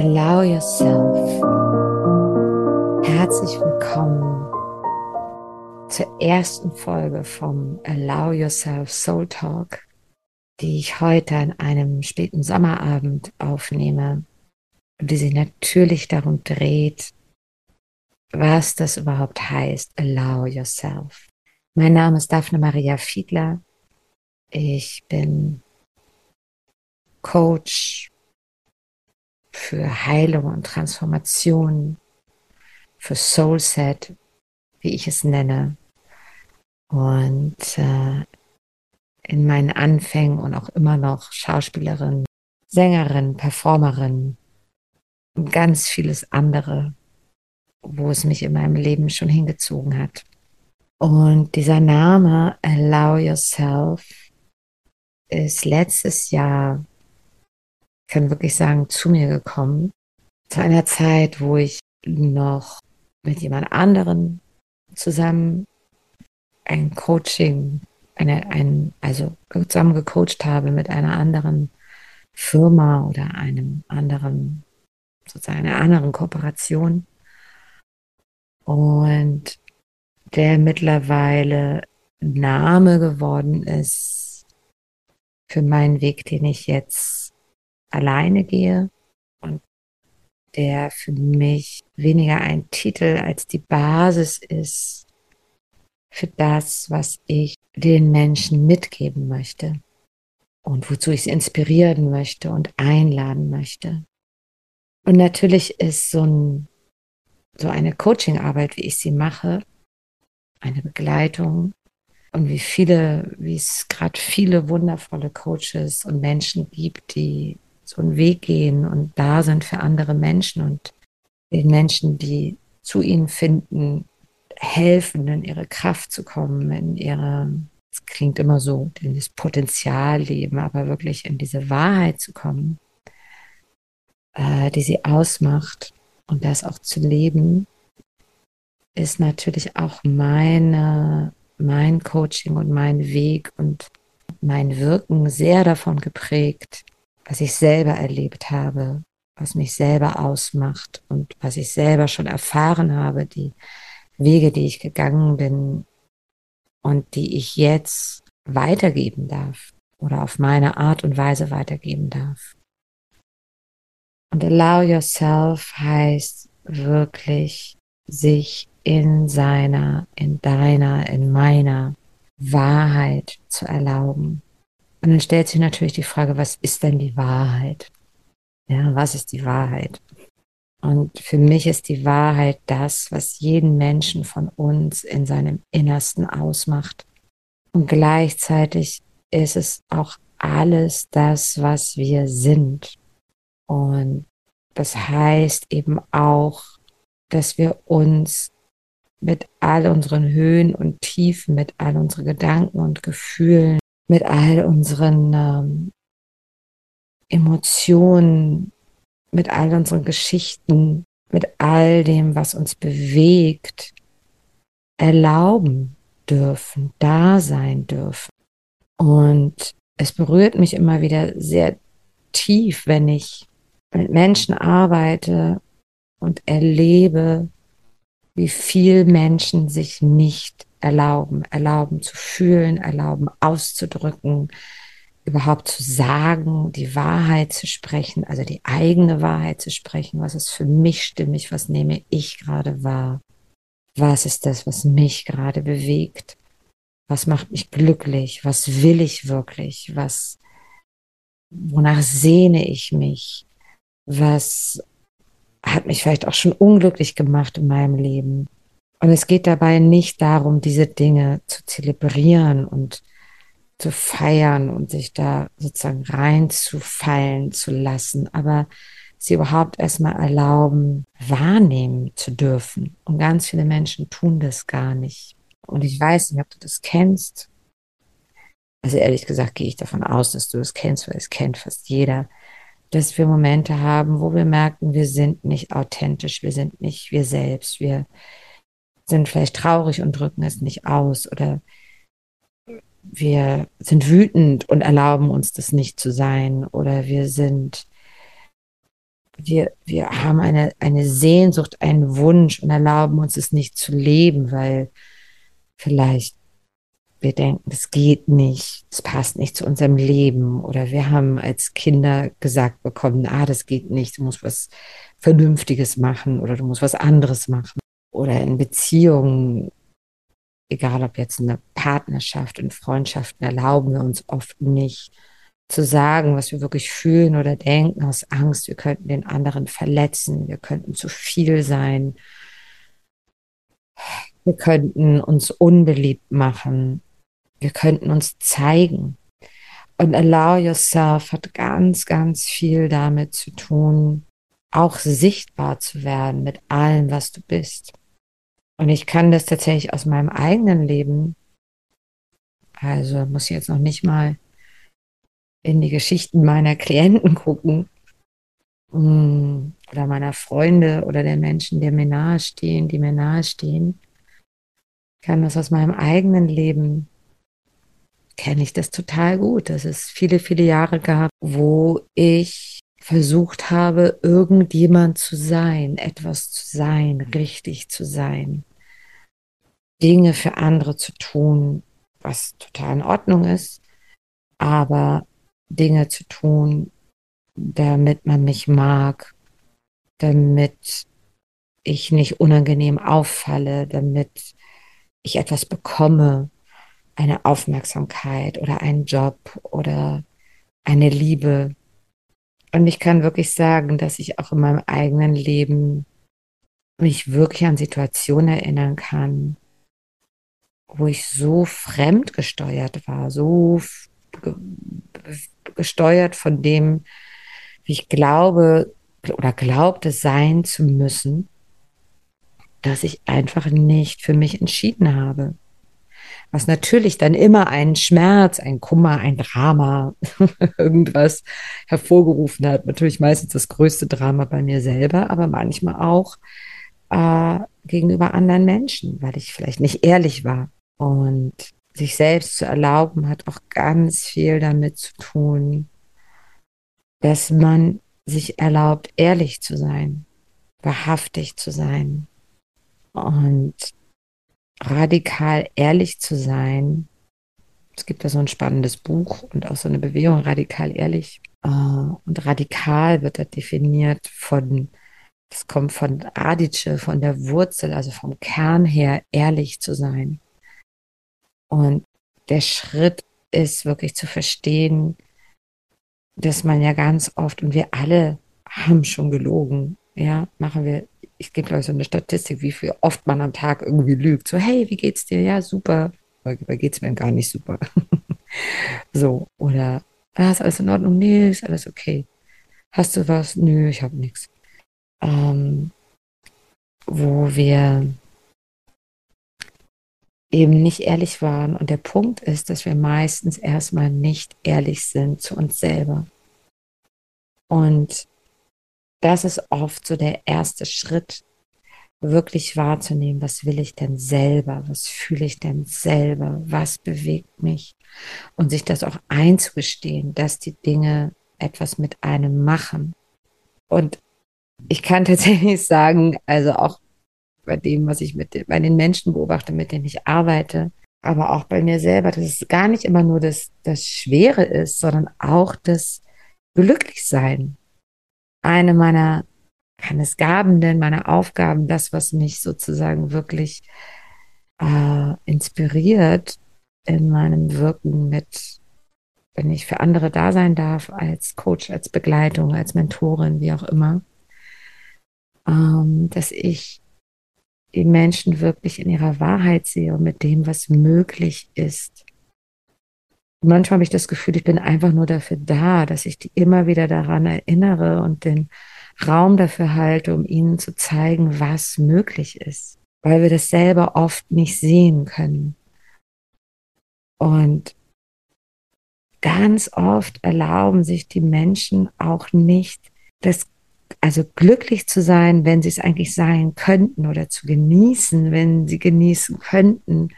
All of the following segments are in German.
Allow yourself. Herzlich willkommen zur ersten Folge vom Allow Yourself Soul Talk, die ich heute an einem späten Sommerabend aufnehme und die sich natürlich darum dreht, was das überhaupt heißt, Allow Yourself. Mein Name ist Daphne Maria Fiedler. Ich bin Coach, für Heilung und Transformation, für Soulset, wie ich es nenne. Und äh, in meinen Anfängen und auch immer noch Schauspielerin, Sängerin, Performerin und ganz vieles andere, wo es mich in meinem Leben schon hingezogen hat. Und dieser Name Allow Yourself ist letztes Jahr kann wirklich sagen, zu mir gekommen. Zu einer Zeit, wo ich noch mit jemand anderen zusammen ein Coaching, eine, ein, also zusammen gecoacht habe mit einer anderen Firma oder einem anderen, sozusagen einer anderen Kooperation. Und der mittlerweile Name geworden ist für meinen Weg, den ich jetzt alleine gehe und der für mich weniger ein Titel als die Basis ist für das, was ich den Menschen mitgeben möchte und wozu ich sie inspirieren möchte und einladen möchte. Und natürlich ist so, ein, so eine Coachingarbeit, wie ich sie mache, eine Begleitung und wie viele, wie es gerade viele wundervolle Coaches und Menschen gibt, die so einen Weg gehen und da sind für andere Menschen und den Menschen, die zu ihnen finden, helfen, in ihre Kraft zu kommen, in ihre, es klingt immer so, in das Potenzial leben, aber wirklich in diese Wahrheit zu kommen, äh, die sie ausmacht und das auch zu leben, ist natürlich auch meine, mein Coaching und mein Weg und mein Wirken sehr davon geprägt, was ich selber erlebt habe, was mich selber ausmacht und was ich selber schon erfahren habe, die Wege, die ich gegangen bin und die ich jetzt weitergeben darf oder auf meine Art und Weise weitergeben darf. Und allow yourself heißt wirklich sich in seiner, in deiner, in meiner Wahrheit zu erlauben. Und dann stellt sich natürlich die Frage, was ist denn die Wahrheit? Ja, was ist die Wahrheit? Und für mich ist die Wahrheit das, was jeden Menschen von uns in seinem Innersten ausmacht. Und gleichzeitig ist es auch alles das, was wir sind. Und das heißt eben auch, dass wir uns mit all unseren Höhen und Tiefen, mit all unseren Gedanken und Gefühlen mit all unseren ähm, Emotionen, mit all unseren Geschichten, mit all dem, was uns bewegt, erlauben dürfen, da sein dürfen. Und es berührt mich immer wieder sehr tief, wenn ich mit Menschen arbeite und erlebe, wie viel Menschen sich nicht erlauben, erlauben zu fühlen, erlauben auszudrücken, überhaupt zu sagen, die Wahrheit zu sprechen, also die eigene Wahrheit zu sprechen. Was ist für mich stimmig? Was nehme ich gerade wahr? Was ist das, was mich gerade bewegt? Was macht mich glücklich? Was will ich wirklich? Was, wonach sehne ich mich? Was hat mich vielleicht auch schon unglücklich gemacht in meinem Leben? Und es geht dabei nicht darum, diese Dinge zu zelebrieren und zu feiern und sich da sozusagen reinzufallen zu lassen, aber sie überhaupt erstmal erlauben, wahrnehmen zu dürfen. Und ganz viele Menschen tun das gar nicht. Und ich weiß nicht, ob du das kennst. Also ehrlich gesagt gehe ich davon aus, dass du es kennst, weil es kennt fast jeder, dass wir Momente haben, wo wir merken, wir sind nicht authentisch, wir sind nicht wir selbst, wir sind vielleicht traurig und drücken es nicht aus oder wir sind wütend und erlauben uns das nicht zu sein oder wir sind wir, wir haben eine, eine Sehnsucht, einen Wunsch und erlauben uns es nicht zu leben, weil vielleicht wir denken, das geht nicht, das passt nicht zu unserem Leben. Oder wir haben als Kinder gesagt bekommen, ah, das geht nicht, du musst was Vernünftiges machen oder du musst was anderes machen. Oder in Beziehungen, egal ob jetzt eine Partnerschaft, in Freundschaften, erlauben wir uns oft nicht zu sagen, was wir wirklich fühlen oder denken aus Angst, wir könnten den anderen verletzen, wir könnten zu viel sein, wir könnten uns unbeliebt machen, wir könnten uns zeigen. Und Allow Yourself hat ganz, ganz viel damit zu tun, auch sichtbar zu werden mit allem, was du bist. Und ich kann das tatsächlich aus meinem eigenen Leben, also muss ich jetzt noch nicht mal in die Geschichten meiner Klienten gucken mm, oder meiner Freunde oder der Menschen, die mir nahestehen, die mir nahestehen, kann das aus meinem eigenen Leben kenne ich das total gut, dass es viele, viele Jahre gab, wo ich versucht habe, irgendjemand zu sein, etwas zu sein, richtig zu sein, Dinge für andere zu tun, was total in Ordnung ist, aber Dinge zu tun, damit man mich mag, damit ich nicht unangenehm auffalle, damit ich etwas bekomme, eine Aufmerksamkeit oder einen Job oder eine Liebe. Und ich kann wirklich sagen, dass ich auch in meinem eigenen Leben mich wirklich an Situationen erinnern kann, wo ich so fremdgesteuert war, so gesteuert von dem, wie ich glaube oder glaubte sein zu müssen, dass ich einfach nicht für mich entschieden habe was natürlich dann immer einen Schmerz, ein Kummer, ein Drama, irgendwas hervorgerufen hat. Natürlich meistens das größte Drama bei mir selber, aber manchmal auch äh, gegenüber anderen Menschen, weil ich vielleicht nicht ehrlich war. Und sich selbst zu erlauben, hat auch ganz viel damit zu tun, dass man sich erlaubt, ehrlich zu sein, wahrhaftig zu sein. Und radikal ehrlich zu sein. Es gibt da so ein spannendes Buch und auch so eine Bewegung, radikal ehrlich. Äh, und radikal wird da definiert von, das kommt von Radice, von der Wurzel, also vom Kern her, ehrlich zu sein. Und der Schritt ist wirklich zu verstehen, dass man ja ganz oft, und wir alle haben schon gelogen, ja, machen wir ich gebe ich so eine Statistik, wie viel oft man am Tag irgendwie lügt. So, hey, wie geht's dir? Ja, super. Dabei geht's mir gar nicht super. so, oder, ah, ist alles in Ordnung? Nee, ist alles okay. Hast du was? Nö, ich habe nichts. Ähm, wo wir eben nicht ehrlich waren. Und der Punkt ist, dass wir meistens erstmal nicht ehrlich sind zu uns selber. Und das ist oft so der erste Schritt, wirklich wahrzunehmen, was will ich denn selber, was fühle ich denn selber, was bewegt mich und sich das auch einzugestehen, dass die Dinge etwas mit einem machen. Und ich kann tatsächlich sagen, also auch bei dem, was ich mit bei den Menschen beobachte, mit denen ich arbeite, aber auch bei mir selber, dass es gar nicht immer nur das, das Schwere ist, sondern auch das Glücklichsein. Eine meiner meines Gabenden, meiner Aufgaben, das, was mich sozusagen wirklich äh, inspiriert in meinem Wirken mit, wenn ich für andere da sein darf, als Coach, als Begleitung, als Mentorin, wie auch immer, ähm, dass ich die Menschen wirklich in ihrer Wahrheit sehe und mit dem, was möglich ist manchmal habe ich das Gefühl, ich bin einfach nur dafür da, dass ich die immer wieder daran erinnere und den Raum dafür halte, um ihnen zu zeigen, was möglich ist, weil wir das selber oft nicht sehen können. Und ganz oft erlauben sich die Menschen auch nicht, das also glücklich zu sein, wenn sie es eigentlich sein könnten oder zu genießen, wenn sie genießen könnten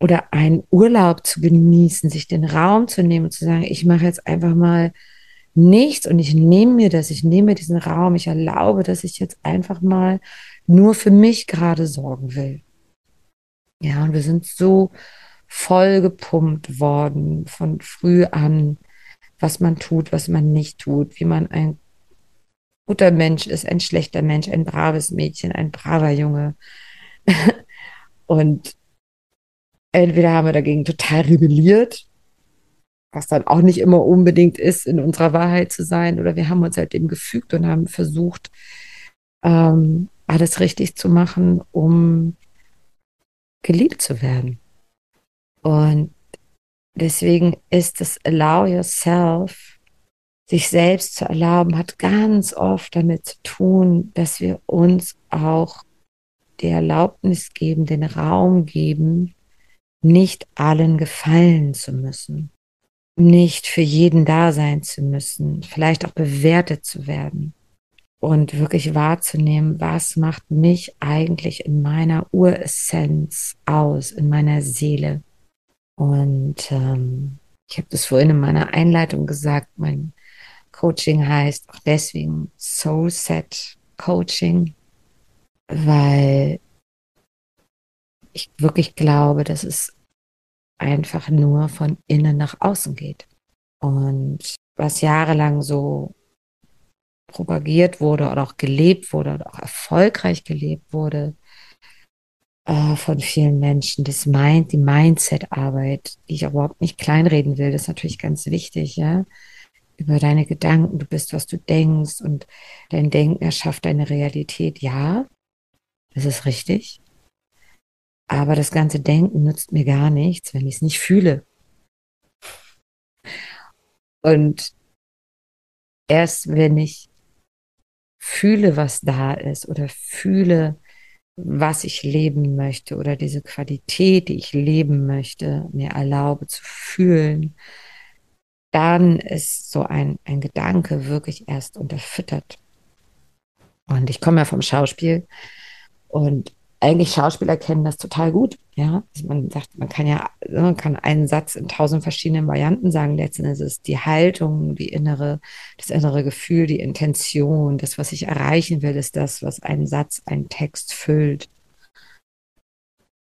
oder einen Urlaub zu genießen, sich den Raum zu nehmen und zu sagen, ich mache jetzt einfach mal nichts und ich nehme mir das, ich nehme mir diesen Raum, ich erlaube, dass ich jetzt einfach mal nur für mich gerade sorgen will. Ja, und wir sind so voll gepumpt worden von früh an, was man tut, was man nicht tut, wie man ein guter Mensch ist, ein schlechter Mensch, ein braves Mädchen, ein braver Junge. und entweder haben wir dagegen total rebelliert, was dann auch nicht immer unbedingt ist, in unserer Wahrheit zu sein, oder wir haben uns halt dem gefügt und haben versucht, ähm, alles richtig zu machen, um geliebt zu werden. Und deswegen ist das Allow Yourself, sich selbst zu erlauben, hat ganz oft damit zu tun, dass wir uns auch die Erlaubnis geben, den Raum geben, nicht allen gefallen zu müssen, nicht für jeden da sein zu müssen, vielleicht auch bewertet zu werden und wirklich wahrzunehmen, was macht mich eigentlich in meiner Uressenz aus, in meiner Seele. Und ähm, ich habe das vorhin in meiner Einleitung gesagt, mein Coaching heißt auch deswegen Soul Set Coaching, weil ich wirklich glaube, dass es einfach nur von innen nach außen geht. Und was jahrelang so propagiert wurde oder auch gelebt wurde oder auch erfolgreich gelebt wurde äh, von vielen Menschen, das Mind, die Mindset-Arbeit, die ich überhaupt nicht kleinreden will, das ist natürlich ganz wichtig, ja. Über deine Gedanken, du bist, was du denkst und dein Denken erschafft deine Realität. Ja, das ist richtig. Aber das ganze Denken nützt mir gar nichts, wenn ich es nicht fühle. Und erst wenn ich fühle, was da ist oder fühle, was ich leben möchte oder diese Qualität, die ich leben möchte, mir erlaube zu fühlen, dann ist so ein, ein Gedanke wirklich erst unterfüttert. Und ich komme ja vom Schauspiel und eigentlich Schauspieler kennen das total gut. Ja, also man sagt, man kann ja, man ne, kann einen Satz in tausend verschiedenen Varianten sagen. Letztendlich ist es die Haltung, die innere, das innere Gefühl, die Intention, das, was ich erreichen will, ist das, was einen Satz, einen Text füllt.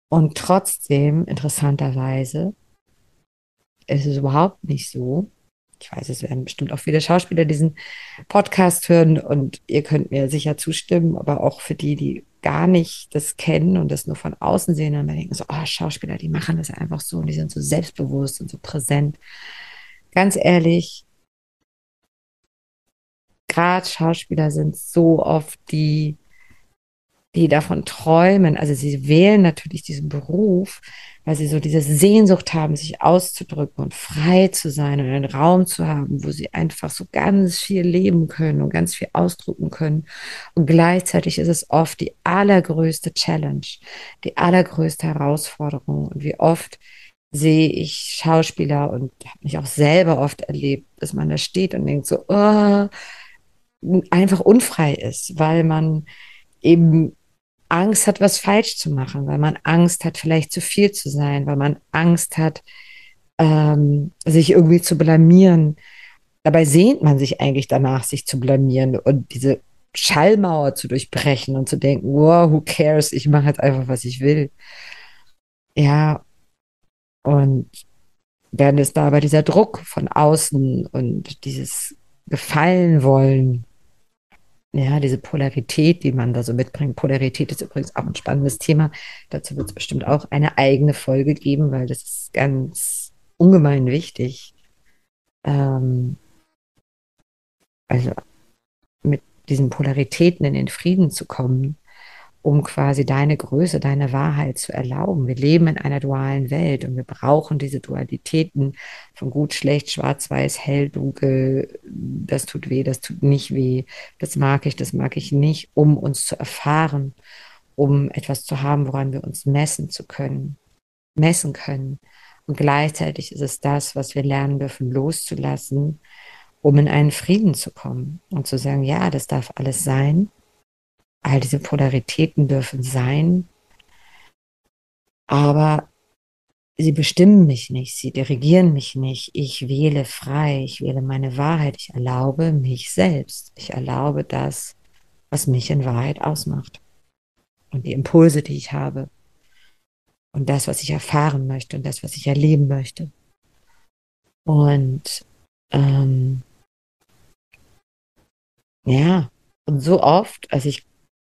Und trotzdem, interessanterweise, ist es überhaupt nicht so, ich weiß, es werden bestimmt auch viele Schauspieler diesen Podcast hören und ihr könnt mir sicher zustimmen, aber auch für die, die gar nicht das kennen und das nur von außen sehen und denken so, oh, Schauspieler, die machen das einfach so und die sind so selbstbewusst und so präsent. Ganz ehrlich, gerade Schauspieler sind so oft die, die davon träumen. Also sie wählen natürlich diesen Beruf, weil sie so diese Sehnsucht haben, sich auszudrücken und frei zu sein und einen Raum zu haben, wo sie einfach so ganz viel leben können und ganz viel ausdrücken können. Und gleichzeitig ist es oft die allergrößte Challenge, die allergrößte Herausforderung. Und wie oft sehe ich Schauspieler und habe mich auch selber oft erlebt, dass man da steht und denkt so, oh, einfach unfrei ist, weil man eben Angst hat, was falsch zu machen, weil man Angst hat, vielleicht zu viel zu sein, weil man Angst hat, ähm, sich irgendwie zu blamieren. Dabei sehnt man sich eigentlich danach, sich zu blamieren und diese Schallmauer zu durchbrechen und zu denken, wow, who cares, ich mache jetzt einfach, was ich will. Ja, und dann ist da aber dieser Druck von außen und dieses Gefallen wollen ja, diese Polarität, die man da so mitbringt. Polarität ist übrigens auch ein spannendes Thema. Dazu wird es bestimmt auch eine eigene Folge geben, weil das ist ganz ungemein wichtig. Ähm, also mit diesen Polaritäten in den Frieden zu kommen um quasi deine Größe, deine Wahrheit zu erlauben. Wir leben in einer dualen Welt und wir brauchen diese Dualitäten von gut, schlecht, schwarz, weiß, hell, dunkel, das tut weh, das tut nicht weh, das mag ich, das mag ich nicht, um uns zu erfahren, um etwas zu haben, woran wir uns messen zu können, messen können. Und gleichzeitig ist es das, was wir lernen dürfen, loszulassen, um in einen Frieden zu kommen und zu sagen, ja, das darf alles sein all diese Polaritäten dürfen sein. Aber sie bestimmen mich nicht, sie dirigieren mich nicht. Ich wähle frei, ich wähle meine Wahrheit, ich erlaube mich selbst. Ich erlaube das, was mich in Wahrheit ausmacht. Und die Impulse, die ich habe. Und das, was ich erfahren möchte und das, was ich erleben möchte. Und ähm, ja, und so oft, also ich,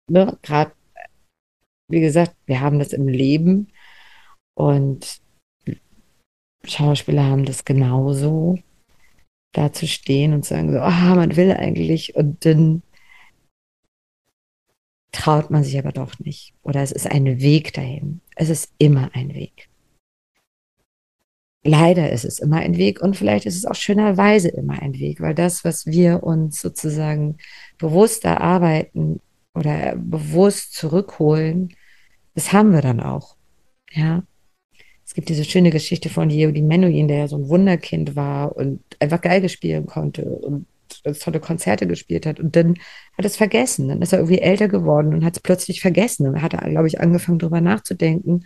ne, gerade, wie gesagt, wir haben das im Leben und Schauspieler haben das genauso, da zu stehen und zu sagen so, ah, man will eigentlich und dann traut man sich aber doch nicht. Oder es ist ein Weg dahin. Es ist immer ein Weg. Leider ist es immer ein Weg und vielleicht ist es auch schönerweise immer ein Weg, weil das, was wir uns sozusagen bewusst erarbeiten oder bewusst zurückholen, das haben wir dann auch. Ja. Es gibt diese schöne Geschichte von Yehudim Menuhin, der ja so ein Wunderkind war und einfach Geige spielen konnte und tolle Konzerte gespielt hat. Und dann hat es vergessen. Dann ist er irgendwie älter geworden und hat es plötzlich vergessen. Und dann hat er, glaube ich, angefangen, darüber nachzudenken.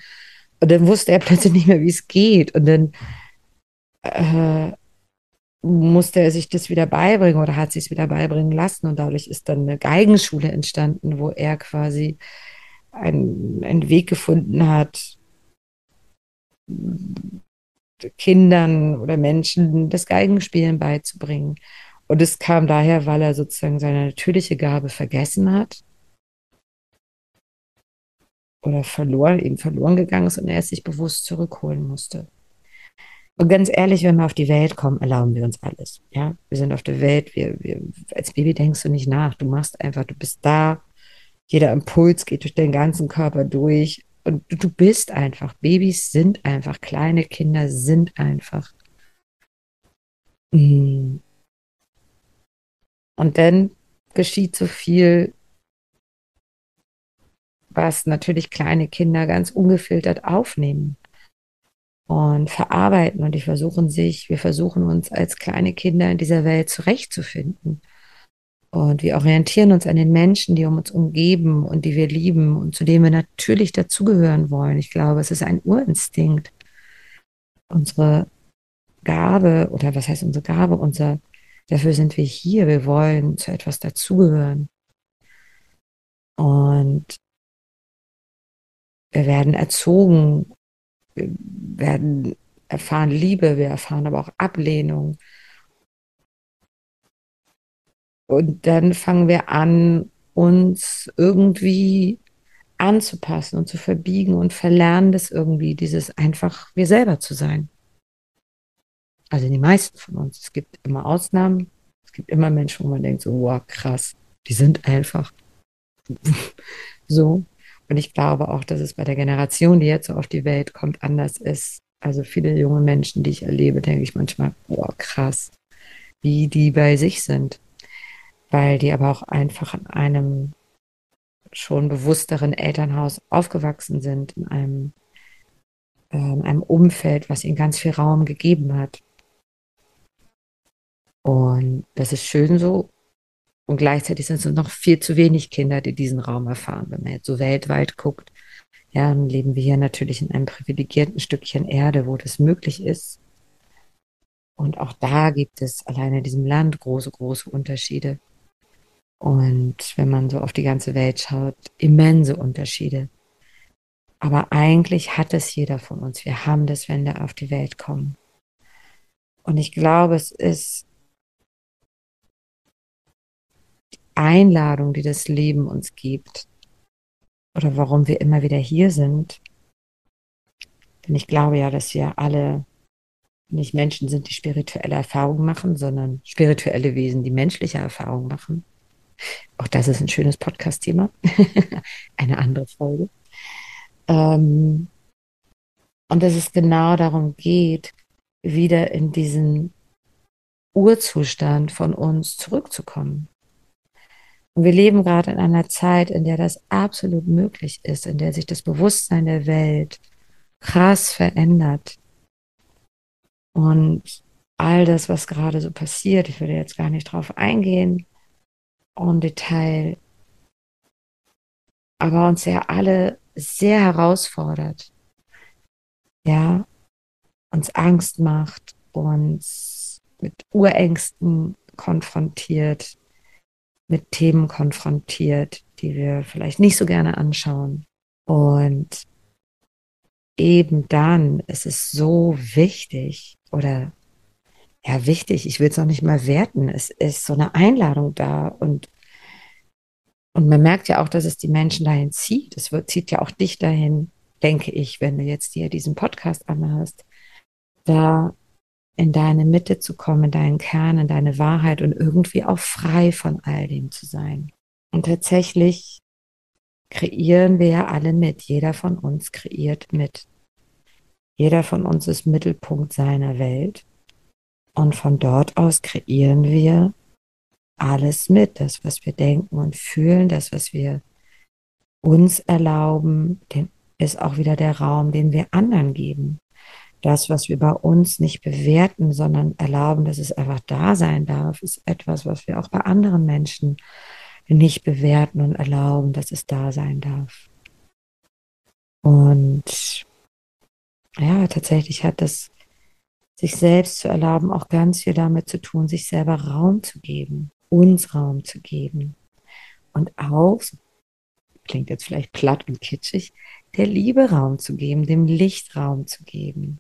Und dann wusste er plötzlich nicht mehr, wie es geht. Und dann äh, musste er sich das wieder beibringen oder hat sich es wieder beibringen lassen. Und dadurch ist dann eine Geigenschule entstanden, wo er quasi einen, einen Weg gefunden hat, Kindern oder Menschen das Geigenspielen beizubringen. Und es kam daher, weil er sozusagen seine natürliche Gabe vergessen hat oder verloren, eben verloren gegangen ist und er es sich bewusst zurückholen musste. Und ganz ehrlich, wenn wir auf die Welt kommen, erlauben wir uns alles. Ja, wir sind auf der Welt. Wir, wir, als Baby denkst du nicht nach. Du machst einfach, du bist da. Jeder Impuls geht durch den ganzen Körper durch und du bist einfach. Babys sind einfach. Kleine Kinder sind einfach. Mm. Und dann geschieht so viel, was natürlich kleine Kinder ganz ungefiltert aufnehmen und verarbeiten. Und die versuchen sich, wir versuchen uns als kleine Kinder in dieser Welt zurechtzufinden. Und wir orientieren uns an den Menschen, die um uns umgeben und die wir lieben und zu denen wir natürlich dazugehören wollen. Ich glaube, es ist ein Urinstinkt. Unsere Gabe, oder was heißt unsere Gabe? Unser, dafür sind wir hier. Wir wollen zu etwas dazugehören. Und wir werden erzogen, wir werden erfahren Liebe, wir erfahren aber auch Ablehnung. Und dann fangen wir an, uns irgendwie anzupassen und zu verbiegen und verlernen das irgendwie, dieses einfach wir selber zu sein. Also die meisten von uns. Es gibt immer Ausnahmen. Es gibt immer Menschen, wo man denkt so, wow, krass, die sind einfach so. Und ich glaube auch, dass es bei der Generation, die jetzt so auf die Welt kommt, anders ist. Also viele junge Menschen, die ich erlebe, denke ich manchmal, boah, krass, wie die bei sich sind weil die aber auch einfach in einem schon bewussteren Elternhaus aufgewachsen sind, in einem, äh, in einem Umfeld, was ihnen ganz viel Raum gegeben hat. Und das ist schön so. Und gleichzeitig sind es noch viel zu wenig Kinder, die diesen Raum erfahren. Wenn man jetzt so weltweit guckt, ja, dann leben wir hier natürlich in einem privilegierten Stückchen Erde, wo das möglich ist. Und auch da gibt es alleine in diesem Land große, große Unterschiede. Und wenn man so auf die ganze Welt schaut, immense Unterschiede. Aber eigentlich hat es jeder von uns. Wir haben das, wenn wir auf die Welt kommen. Und ich glaube, es ist Einladung, die das Leben uns gibt. Oder warum wir immer wieder hier sind. Denn ich glaube ja, dass wir alle nicht Menschen sind, die spirituelle Erfahrungen machen, sondern spirituelle Wesen, die menschliche Erfahrungen machen. Auch das ist ein schönes Podcast-Thema. Eine andere Folge. Ähm, und dass es genau darum geht, wieder in diesen Urzustand von uns zurückzukommen. Und wir leben gerade in einer Zeit, in der das absolut möglich ist, in der sich das Bewusstsein der Welt krass verändert. Und all das, was gerade so passiert, ich würde jetzt gar nicht drauf eingehen, en Detail, aber uns ja alle sehr herausfordert. Ja, uns Angst macht, uns mit Urängsten konfrontiert, mit Themen konfrontiert, die wir vielleicht nicht so gerne anschauen. Und eben dann ist es so wichtig oder ja, wichtig, ich will es noch nicht mal werten, es ist so eine Einladung da und und man merkt ja auch, dass es die Menschen dahin zieht. Es wird, zieht ja auch dich dahin, denke ich, wenn du jetzt dir diesen Podcast anhörst, da in deine Mitte zu kommen, in deinen Kern, in deine Wahrheit und irgendwie auch frei von all dem zu sein. Und tatsächlich kreieren wir ja alle mit. Jeder von uns kreiert mit. Jeder von uns ist Mittelpunkt seiner Welt. Und von dort aus kreieren wir alles mit. Das, was wir denken und fühlen, das, was wir uns erlauben, ist auch wieder der Raum, den wir anderen geben. Das, was wir bei uns nicht bewerten, sondern erlauben, dass es einfach da sein darf, ist etwas, was wir auch bei anderen Menschen nicht bewerten und erlauben, dass es da sein darf. Und ja, tatsächlich hat das sich selbst zu erlauben auch ganz viel damit zu tun, sich selber Raum zu geben, uns Raum zu geben. Und auch, klingt jetzt vielleicht platt und kitschig, der Liebe Raum zu geben, dem Licht Raum zu geben.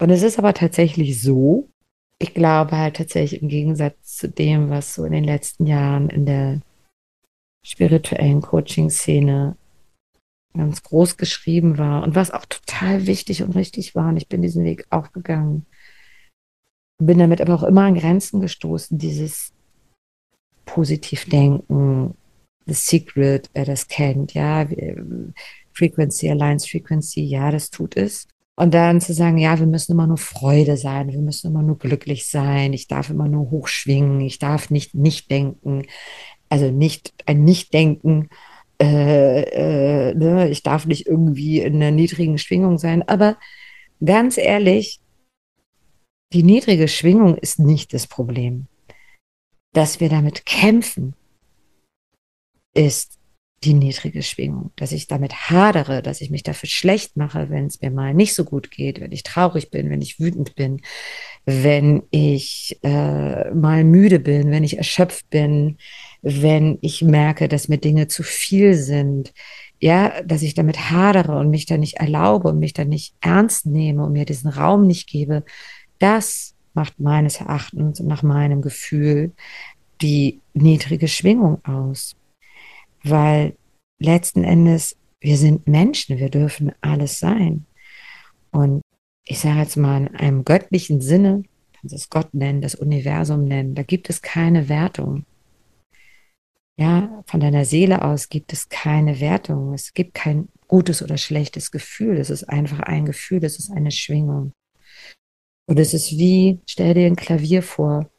Und es ist aber tatsächlich so, ich glaube halt tatsächlich im Gegensatz zu dem, was so in den letzten Jahren in der spirituellen Coaching-Szene ganz groß geschrieben war und was auch total wichtig und richtig war. Und ich bin diesen Weg auch gegangen. Bin damit aber auch immer an Grenzen gestoßen, dieses Positivdenken, The Secret, wer das kennt, ja, Frequency, Alliance Frequency, ja, das tut es. Und dann zu sagen, ja, wir müssen immer nur Freude sein, wir müssen immer nur glücklich sein, ich darf immer nur hochschwingen, ich darf nicht nicht denken, also nicht ein Nicht-Denken, äh, äh, ne, ich darf nicht irgendwie in einer niedrigen Schwingung sein, aber ganz ehrlich, die niedrige Schwingung ist nicht das Problem. Dass wir damit kämpfen, ist die niedrige Schwingung, dass ich damit hadere, dass ich mich dafür schlecht mache, wenn es mir mal nicht so gut geht, wenn ich traurig bin, wenn ich wütend bin, wenn ich äh, mal müde bin, wenn ich erschöpft bin, wenn ich merke, dass mir Dinge zu viel sind, ja, dass ich damit hadere und mich da nicht erlaube und mich da nicht ernst nehme und mir diesen Raum nicht gebe, das macht meines Erachtens und nach meinem Gefühl die niedrige Schwingung aus weil letzten Endes, wir sind Menschen, wir dürfen alles sein. Und ich sage jetzt mal in einem göttlichen Sinne, kannst es Gott nennen, das Universum nennen, da gibt es keine Wertung. Ja, von deiner Seele aus gibt es keine Wertung. Es gibt kein gutes oder schlechtes Gefühl. Es ist einfach ein Gefühl, es ist eine Schwingung. Und es ist wie, stell dir ein Klavier vor,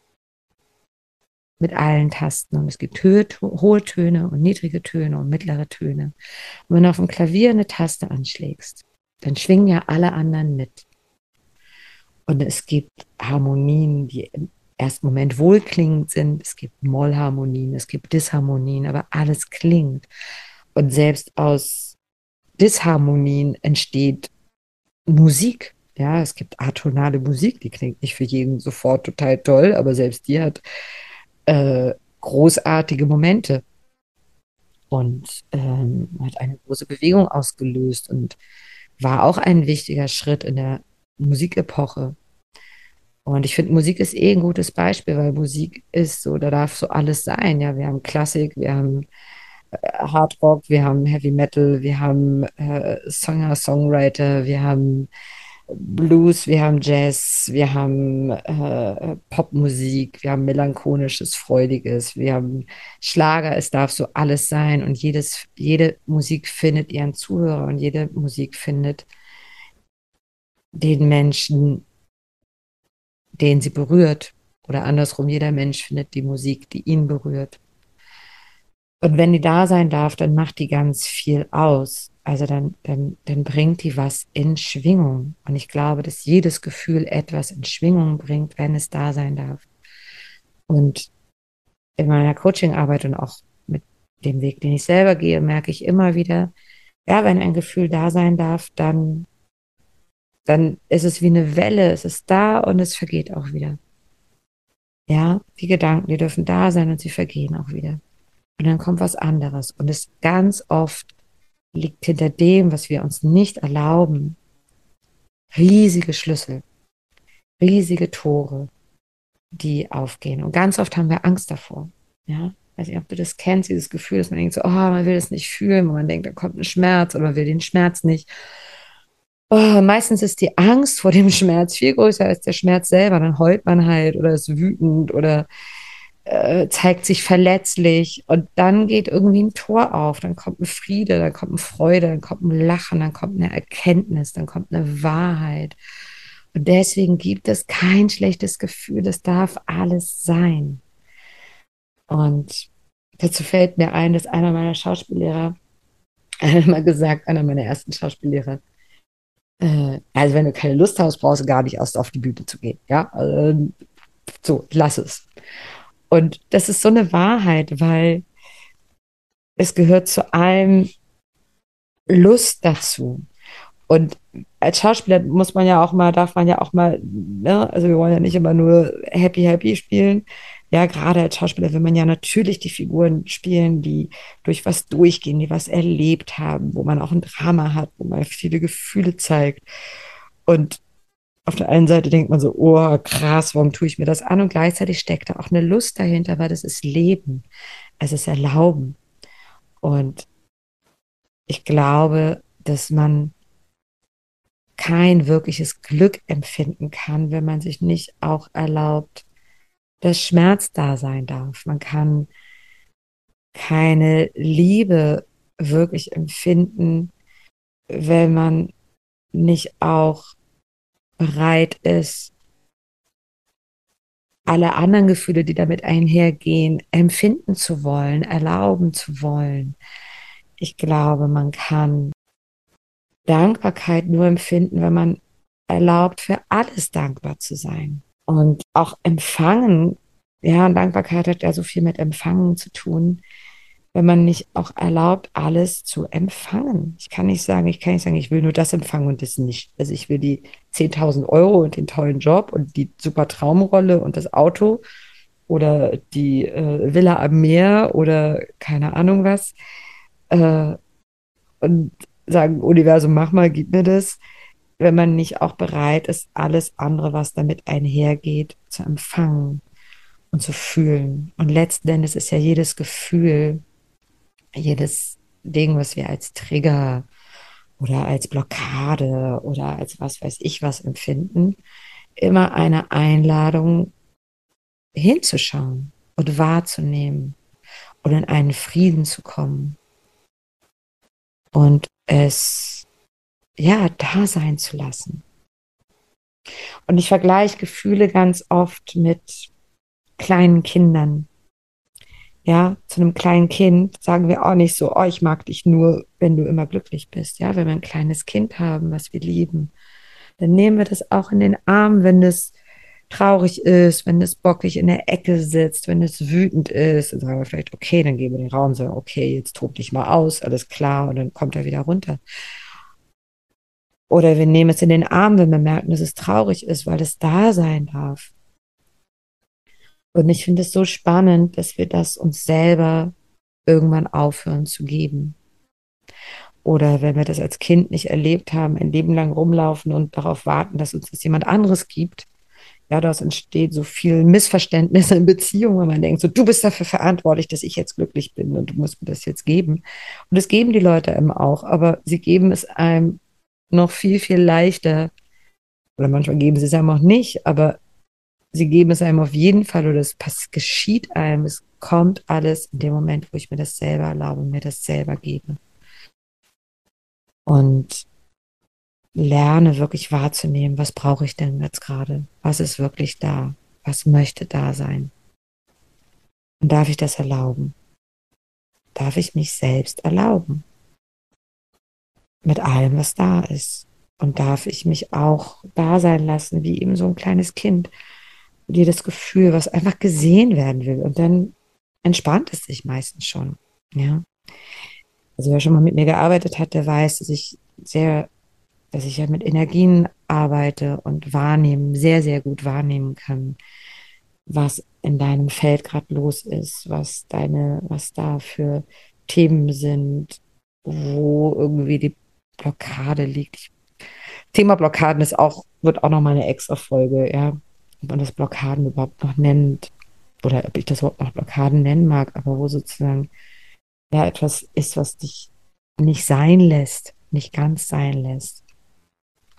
mit allen Tasten. Und es gibt Höhe, hohe Töne und niedrige Töne und mittlere Töne. Und wenn du auf dem Klavier eine Taste anschlägst, dann schwingen ja alle anderen mit. Und es gibt Harmonien, die im ersten Moment wohlklingend sind. Es gibt Mollharmonien, es gibt Disharmonien, aber alles klingt. Und selbst aus Disharmonien entsteht Musik. Ja, es gibt atonale Musik, die klingt nicht für jeden sofort total toll, aber selbst die hat äh, großartige Momente und ähm, hat eine große Bewegung ausgelöst und war auch ein wichtiger Schritt in der Musikepoche. Und ich finde, Musik ist eh ein gutes Beispiel, weil Musik ist so, da darf so alles sein. Ja, wir haben Klassik, wir haben äh, Hard Rock, wir haben Heavy Metal, wir haben äh, Songer, Songwriter, wir haben Blues, wir haben Jazz, wir haben äh, Popmusik, wir haben melancholisches, freudiges, wir haben Schlager, es darf so alles sein und jedes, jede Musik findet ihren Zuhörer und jede Musik findet den Menschen, den sie berührt oder andersrum, jeder Mensch findet die Musik, die ihn berührt. Und wenn die da sein darf, dann macht die ganz viel aus. Also dann, dann, dann bringt die was in Schwingung. Und ich glaube, dass jedes Gefühl etwas in Schwingung bringt, wenn es da sein darf. Und in meiner Coachingarbeit und auch mit dem Weg, den ich selber gehe, merke ich immer wieder, ja, wenn ein Gefühl da sein darf, dann dann ist es wie eine Welle, es ist da und es vergeht auch wieder. Ja, die Gedanken, die dürfen da sein und sie vergehen auch wieder. Und dann kommt was anderes. Und es ganz oft liegt hinter dem, was wir uns nicht erlauben, riesige Schlüssel, riesige Tore, die aufgehen. Und ganz oft haben wir Angst davor. Ja, weiß nicht, ob du das kennst, dieses Gefühl, dass man denkt so, oh, man will das nicht fühlen, wo man denkt, da kommt ein Schmerz oder man will den Schmerz nicht. Oh, meistens ist die Angst vor dem Schmerz viel größer als der Schmerz selber. Dann heult man halt oder ist wütend oder äh, zeigt sich verletzlich und dann geht irgendwie ein Tor auf, dann kommt ein Friede, dann kommt eine Freude, dann kommt ein Lachen, dann kommt eine Erkenntnis, dann kommt eine Wahrheit. Und deswegen gibt es kein schlechtes Gefühl, das darf alles sein. Und dazu fällt mir ein, dass einer meiner Schauspiellehrer einmal gesagt, einer meiner ersten Schauspiellehrer, äh, also wenn du keine Lust hast, brauchst du gar nicht erst auf die Bühne zu gehen. Ja, also, so, lass es. Und das ist so eine Wahrheit, weil es gehört zu allem Lust dazu. Und als Schauspieler muss man ja auch mal, darf man ja auch mal, ne, also wir wollen ja nicht immer nur happy, happy spielen. Ja, gerade als Schauspieler will man ja natürlich die Figuren spielen, die durch was durchgehen, die was erlebt haben, wo man auch ein Drama hat, wo man viele Gefühle zeigt. Und auf der einen Seite denkt man so, oh krass, warum tue ich mir das an? Und gleichzeitig steckt da auch eine Lust dahinter, weil das ist Leben. Es ist Erlauben. Und ich glaube, dass man kein wirkliches Glück empfinden kann, wenn man sich nicht auch erlaubt, dass Schmerz da sein darf. Man kann keine Liebe wirklich empfinden, wenn man nicht auch bereit ist, alle anderen Gefühle, die damit einhergehen, empfinden zu wollen, erlauben zu wollen. Ich glaube, man kann Dankbarkeit nur empfinden, wenn man erlaubt, für alles dankbar zu sein. Und auch empfangen, ja, und Dankbarkeit hat ja so viel mit Empfangen zu tun, wenn man nicht auch erlaubt, alles zu empfangen. Ich kann nicht sagen, ich kann nicht sagen, ich will nur das empfangen und das nicht. Also ich will die 10.000 Euro und den tollen Job und die super Traumrolle und das Auto oder die äh, Villa am Meer oder keine Ahnung was. Äh, und sagen, Universum, mach mal, gib mir das wenn man nicht auch bereit ist, alles andere, was damit einhergeht, zu empfangen und zu fühlen. Und letzten Endes ist ja jedes Gefühl, jedes Ding, was wir als Trigger oder als Blockade oder als was weiß ich was empfinden, immer eine Einladung hinzuschauen und wahrzunehmen und in einen Frieden zu kommen und es ja, da sein zu lassen. Und ich vergleiche Gefühle ganz oft mit kleinen Kindern. Ja, zu einem kleinen Kind sagen wir auch nicht so, oh, ich mag dich nur, wenn du immer glücklich bist. Ja, wenn wir ein kleines Kind haben, was wir lieben, dann nehmen wir das auch in den Arm, wenn es traurig ist, wenn es bockig in der Ecke sitzt, wenn es wütend ist, dann sagen wir vielleicht, okay, dann geben wir den Raum, sagen, okay, jetzt tob dich mal aus, alles klar, und dann kommt er wieder runter. Oder wir nehmen es in den Arm, wenn wir merken, dass es traurig ist, weil es da sein darf. Und ich finde es so spannend, dass wir das uns selber irgendwann aufhören zu geben. Oder wenn wir das als Kind nicht erlebt haben, ein Leben lang rumlaufen und darauf warten, dass uns das jemand anderes gibt. Ja, daraus entsteht so viel Missverständnis in Beziehungen, wenn man denkt, so du bist dafür verantwortlich, dass ich jetzt glücklich bin und du musst mir das jetzt geben. Und das geben die Leute einem auch, aber sie geben es einem noch viel, viel leichter. Oder manchmal geben sie es einem auch nicht, aber sie geben es einem auf jeden Fall oder es geschieht einem. Es kommt alles in dem Moment, wo ich mir das selber erlaube, mir das selber gebe. Und lerne wirklich wahrzunehmen, was brauche ich denn jetzt gerade? Was ist wirklich da? Was möchte da sein? Und darf ich das erlauben? Darf ich mich selbst erlauben? mit allem, was da ist. Und darf ich mich auch da sein lassen, wie eben so ein kleines Kind. Dir das Gefühl, was einfach gesehen werden will. Und dann entspannt es sich meistens schon. Ja. Also wer schon mal mit mir gearbeitet hat, der weiß, dass ich sehr, dass ich ja mit Energien arbeite und wahrnehmen, sehr, sehr gut wahrnehmen kann, was in deinem Feld gerade los ist, was deine, was da für Themen sind, wo irgendwie die Blockade liegt. Thema Blockaden ist auch, wird auch noch mal eine extra Folge, ja, ob man das Blockaden überhaupt noch nennt oder ob ich das überhaupt noch Blockaden nennen mag, aber wo sozusagen ja etwas ist, was dich nicht sein lässt, nicht ganz sein lässt.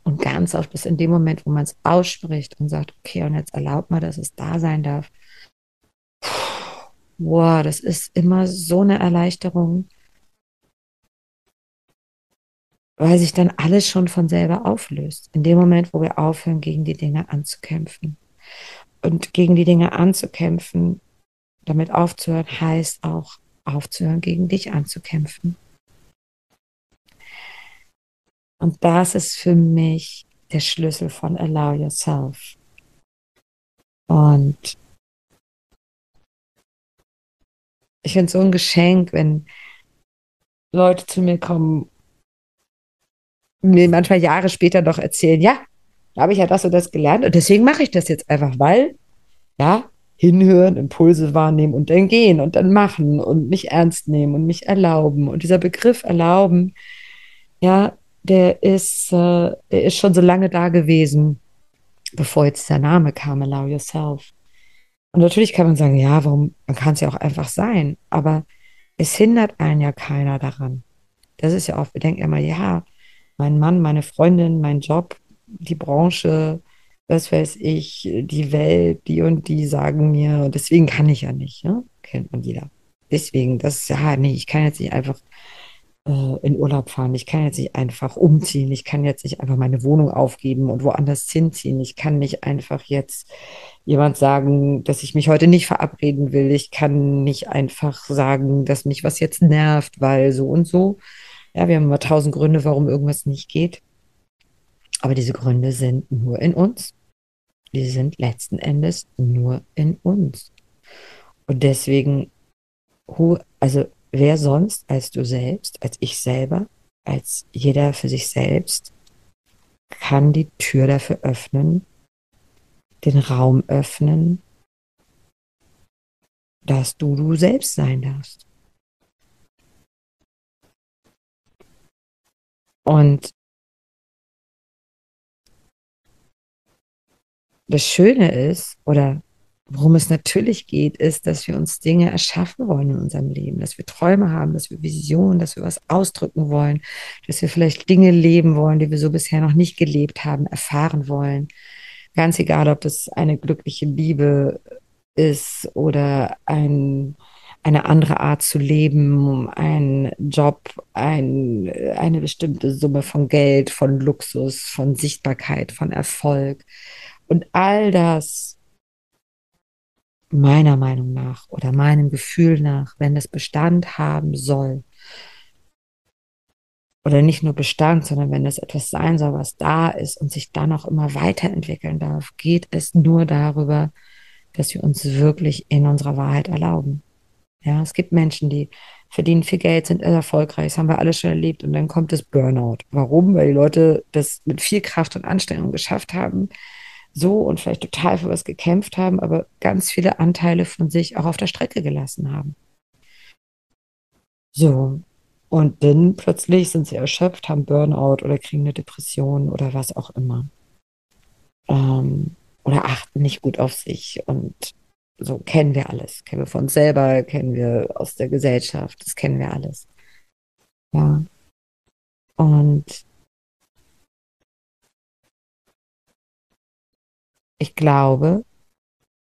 Und ganz oft ist in dem Moment, wo man es ausspricht und sagt, okay, und jetzt erlaubt man, dass es da sein darf. Boah, das ist immer so eine Erleichterung, weil sich dann alles schon von selber auflöst. In dem Moment, wo wir aufhören, gegen die Dinge anzukämpfen. Und gegen die Dinge anzukämpfen, damit aufzuhören, heißt auch aufzuhören, gegen dich anzukämpfen. Und das ist für mich der Schlüssel von Allow Yourself. Und ich finde es so ein Geschenk, wenn Leute zu mir kommen, mir manchmal Jahre später doch erzählen, ja, da habe ich ja das und das gelernt und deswegen mache ich das jetzt einfach, weil, ja, hinhören, Impulse wahrnehmen und dann gehen und dann machen und mich ernst nehmen und mich erlauben. Und dieser Begriff erlauben, ja, der ist, äh, der ist schon so lange da gewesen, bevor jetzt der Name kam, Allow Yourself. Und natürlich kann man sagen, ja, warum, man kann es ja auch einfach sein, aber es hindert einen ja keiner daran. Das ist ja oft, wir denken immer, ja, mein Mann, meine Freundin, mein Job, die Branche, was weiß ich, die Welt, die und die sagen mir, und deswegen kann ich ja nicht, ne? kennt man jeder. Deswegen, das ja, nee, ich kann jetzt nicht einfach äh, in Urlaub fahren. Ich kann jetzt nicht einfach umziehen. Ich kann jetzt nicht einfach meine Wohnung aufgeben und woanders hinziehen. Ich kann nicht einfach jetzt jemand sagen, dass ich mich heute nicht verabreden will. Ich kann nicht einfach sagen, dass mich was jetzt nervt, weil so und so. Ja, wir haben immer tausend Gründe, warum irgendwas nicht geht. Aber diese Gründe sind nur in uns. Die sind letzten Endes nur in uns. Und deswegen, also wer sonst als du selbst, als ich selber, als jeder für sich selbst, kann die Tür dafür öffnen, den Raum öffnen, dass du du selbst sein darfst. Und das Schöne ist, oder Worum es natürlich geht, ist, dass wir uns Dinge erschaffen wollen in unserem Leben, dass wir Träume haben, dass wir Visionen, dass wir was ausdrücken wollen, dass wir vielleicht Dinge leben wollen, die wir so bisher noch nicht gelebt haben, erfahren wollen. Ganz egal, ob das eine glückliche Liebe ist oder ein, eine andere Art zu leben, ein Job, ein, eine bestimmte Summe von Geld, von Luxus, von Sichtbarkeit, von Erfolg. Und all das meiner Meinung nach oder meinem Gefühl nach, wenn es Bestand haben soll, oder nicht nur Bestand, sondern wenn es etwas sein soll, was da ist und sich dann auch immer weiterentwickeln darf, geht es nur darüber, dass wir uns wirklich in unserer Wahrheit erlauben. Ja, es gibt Menschen, die verdienen viel Geld, sind erfolgreich, das haben wir alle schon erlebt und dann kommt das Burnout. Warum? Weil die Leute das mit viel Kraft und Anstrengung geschafft haben, so und vielleicht total für was gekämpft haben, aber ganz viele Anteile von sich auch auf der Strecke gelassen haben. So. Und dann plötzlich sind sie erschöpft, haben Burnout oder kriegen eine Depression oder was auch immer. Ähm, oder achten nicht gut auf sich und so kennen wir alles. Kennen wir von uns selber, kennen wir aus der Gesellschaft, das kennen wir alles. Ja. Und ich glaube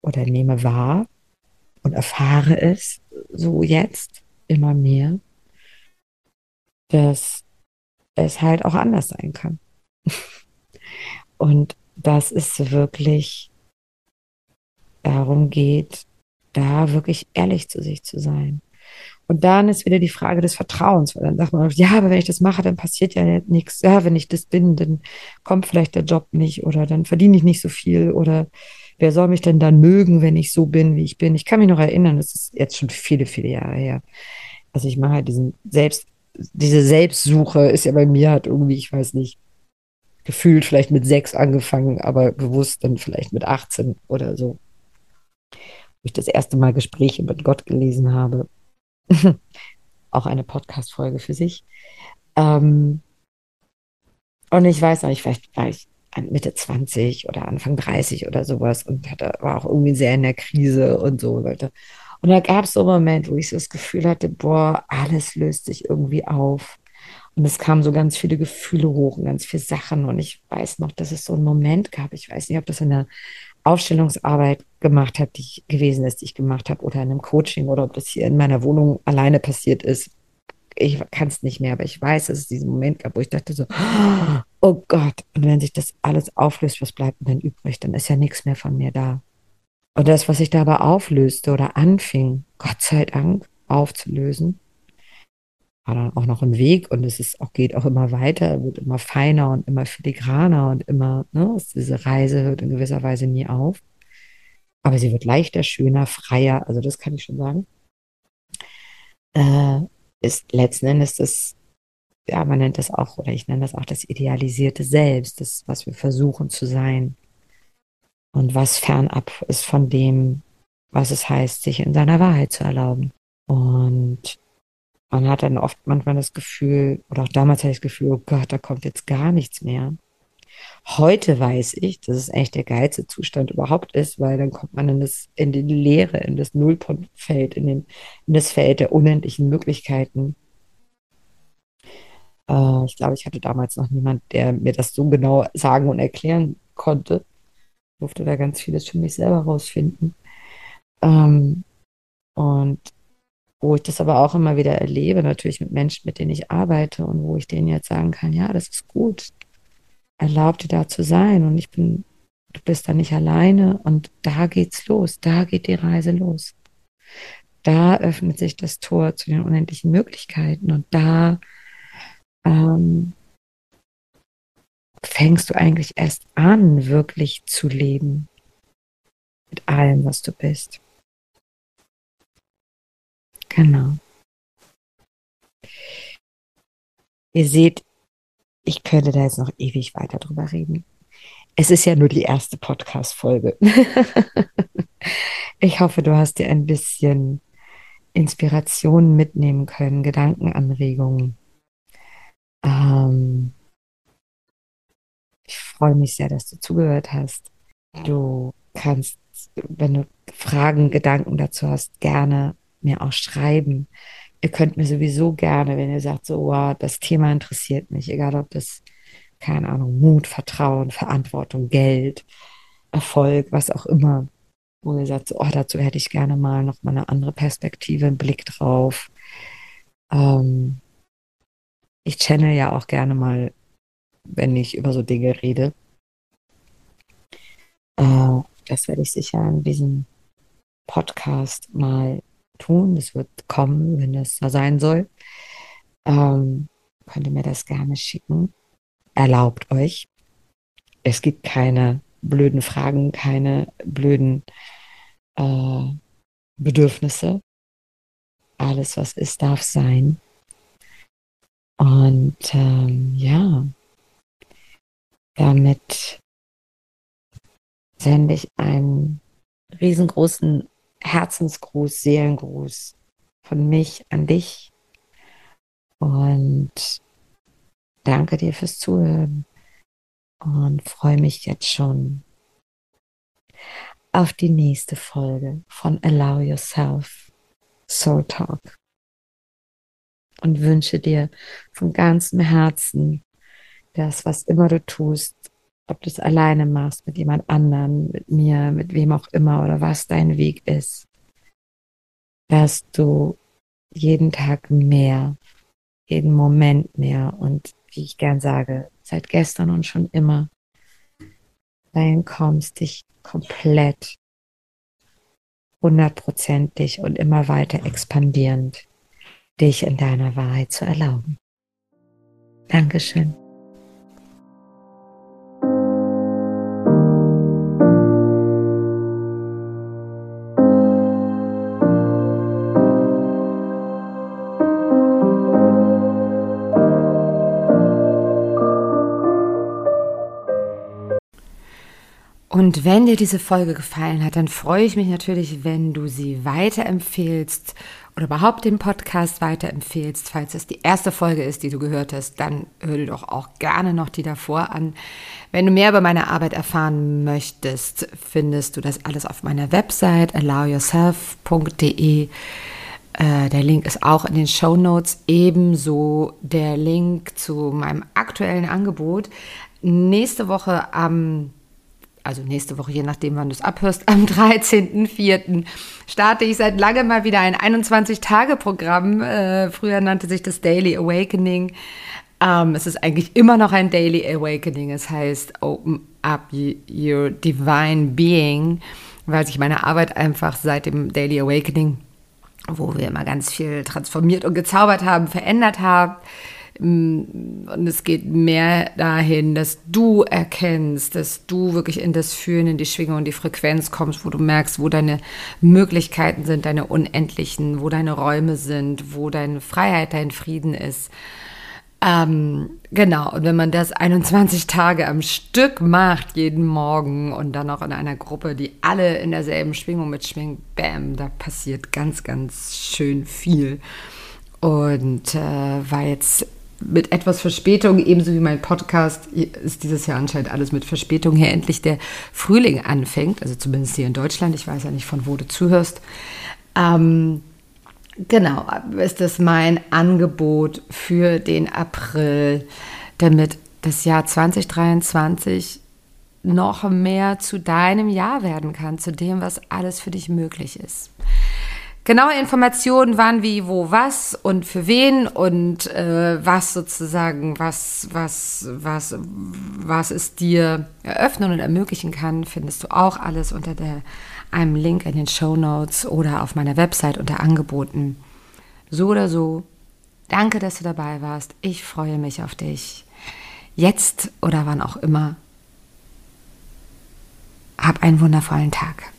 oder nehme wahr und erfahre es so jetzt immer mehr, dass es halt auch anders sein kann. Und dass es wirklich darum geht, da wirklich ehrlich zu sich zu sein. Und dann ist wieder die Frage des Vertrauens, weil dann sagt man, ja, aber wenn ich das mache, dann passiert ja nichts. Ja, wenn ich das bin, dann kommt vielleicht der Job nicht oder dann verdiene ich nicht so viel oder wer soll mich denn dann mögen, wenn ich so bin, wie ich bin? Ich kann mich noch erinnern, das ist jetzt schon viele, viele Jahre her. Also ich mache halt diesen Selbst, diese Selbstsuche ist ja bei mir halt irgendwie, ich weiß nicht, gefühlt vielleicht mit sechs angefangen, aber bewusst dann vielleicht mit 18 oder so. Wo ich das erste Mal Gespräche mit Gott gelesen habe. Auch eine Podcast-Folge für sich. Ähm, und ich weiß noch, ich vielleicht war ich Mitte 20 oder Anfang 30 oder sowas und hatte, war auch irgendwie sehr in der Krise und so, Leute. Und da gab es so einen Moment, wo ich so das Gefühl hatte, boah, alles löst sich irgendwie auf. Und es kamen so ganz viele Gefühle hoch und ganz viele Sachen. Und ich weiß noch, dass es so einen Moment gab. Ich weiß nicht, ob das in der Aufstellungsarbeit gemacht hat, die ich gewesen ist, die ich gemacht habe, oder in einem Coaching oder ob das hier in meiner Wohnung alleine passiert ist ich kann es nicht mehr, aber ich weiß, dass es diesen Moment gab, wo ich dachte so, oh Gott, und wenn sich das alles auflöst, was bleibt denn übrig? Dann ist ja nichts mehr von mir da. Und das, was sich da aber auflöste oder anfing, Gott sei Dank aufzulösen, war dann auch noch ein Weg und es ist auch, geht auch immer weiter, wird immer feiner und immer filigraner und immer, ne, diese Reise hört in gewisser Weise nie auf. Aber sie wird leichter, schöner, freier, also das kann ich schon sagen. Äh, ist letzten Endes das, ja, man nennt das auch, oder ich nenne das auch das idealisierte Selbst, das, was wir versuchen zu sein. Und was fernab ist von dem, was es heißt, sich in seiner Wahrheit zu erlauben. Und man hat dann oft manchmal das Gefühl, oder auch damals hatte ich das Gefühl, oh Gott, da kommt jetzt gar nichts mehr. Heute weiß ich, dass es eigentlich der geilste Zustand überhaupt ist, weil dann kommt man in, das, in die Leere, in das Nullpunktfeld, in, den, in das Feld der unendlichen Möglichkeiten. Äh, ich glaube, ich hatte damals noch niemand, der mir das so genau sagen und erklären konnte. Ich durfte da ganz vieles für mich selber rausfinden. Ähm, und wo ich das aber auch immer wieder erlebe, natürlich mit Menschen, mit denen ich arbeite und wo ich denen jetzt sagen kann, ja, das ist gut, erlaub dir da zu sein und ich bin, du bist da nicht alleine und da geht's los, da geht die Reise los. Da öffnet sich das Tor zu den unendlichen Möglichkeiten und da ähm, fängst du eigentlich erst an, wirklich zu leben mit allem, was du bist. Genau. Ihr seht, ich könnte da jetzt noch ewig weiter drüber reden. Es ist ja nur die erste Podcast-Folge. ich hoffe, du hast dir ein bisschen Inspiration mitnehmen können, Gedankenanregungen. Ähm, ich freue mich sehr, dass du zugehört hast. Du kannst, wenn du Fragen, Gedanken dazu hast, gerne mir auch schreiben ihr könnt mir sowieso gerne, wenn ihr sagt, so, wow, das Thema interessiert mich, egal ob das, keine Ahnung, Mut, Vertrauen, Verantwortung, Geld, Erfolg, was auch immer, wo ihr sagt, so, oh, dazu hätte ich gerne mal noch mal eine andere Perspektive, einen Blick drauf. Ähm, ich channel ja auch gerne mal, wenn ich über so Dinge rede. Äh, das werde ich sicher in diesem Podcast mal tun. Das wird kommen, wenn das so sein soll. Ähm, könnt ihr mir das gerne schicken. Erlaubt euch. Es gibt keine blöden Fragen, keine blöden äh, Bedürfnisse. Alles, was ist, darf sein. Und ähm, ja, damit sende ich einen riesengroßen Herzensgruß, Seelengruß von mich an dich. Und danke dir fürs Zuhören und freue mich jetzt schon auf die nächste Folge von Allow Yourself Soul Talk. Und wünsche dir von ganzem Herzen, dass was immer du tust, ob du es alleine machst, mit jemand anderen, mit mir, mit wem auch immer oder was dein Weg ist, dass du jeden Tag mehr, jeden Moment mehr und wie ich gern sage, seit gestern und schon immer dahin kommst, dich komplett hundertprozentig und immer weiter expandierend dich in deiner Wahrheit zu erlauben. Dankeschön. Und wenn dir diese Folge gefallen hat, dann freue ich mich natürlich, wenn du sie weiterempfehlst oder überhaupt den Podcast weiterempfehlst. Falls es die erste Folge ist, die du gehört hast, dann hör dir doch auch gerne noch die davor an. Wenn du mehr über meine Arbeit erfahren möchtest, findest du das alles auf meiner Website allowyourself.de. Äh, der Link ist auch in den Show Notes. Ebenso der Link zu meinem aktuellen Angebot. Nächste Woche am also nächste Woche, je nachdem, wann du es abhörst, am 13.04. starte ich seit langem mal wieder ein 21-Tage-Programm. Äh, früher nannte sich das Daily Awakening. Ähm, es ist eigentlich immer noch ein Daily Awakening. Es heißt Open Up Your Divine Being, weil sich meine Arbeit einfach seit dem Daily Awakening, wo wir immer ganz viel transformiert und gezaubert haben, verändert hat und es geht mehr dahin, dass du erkennst, dass du wirklich in das Fühlen, in die Schwingung und die Frequenz kommst, wo du merkst, wo deine Möglichkeiten sind, deine unendlichen, wo deine Räume sind, wo deine Freiheit, dein Frieden ist. Ähm, genau, und wenn man das 21 Tage am Stück macht, jeden Morgen und dann auch in einer Gruppe, die alle in derselben Schwingung mitschwingen, bam, da passiert ganz, ganz schön viel. Und äh, war jetzt mit etwas Verspätung, ebenso wie mein Podcast, ist dieses Jahr anscheinend alles mit Verspätung hier endlich der Frühling anfängt, also zumindest hier in Deutschland. Ich weiß ja nicht, von wo du zuhörst. Ähm, genau, ist das mein Angebot für den April, damit das Jahr 2023 noch mehr zu deinem Jahr werden kann, zu dem, was alles für dich möglich ist. Genaue Informationen wann, wie, wo, was und für wen und äh, was sozusagen, was, was, was, was es dir eröffnen und ermöglichen kann, findest du auch alles unter der, einem Link in den Show Notes oder auf meiner Website unter Angeboten. So oder so, danke, dass du dabei warst. Ich freue mich auf dich. Jetzt oder wann auch immer. Hab einen wundervollen Tag.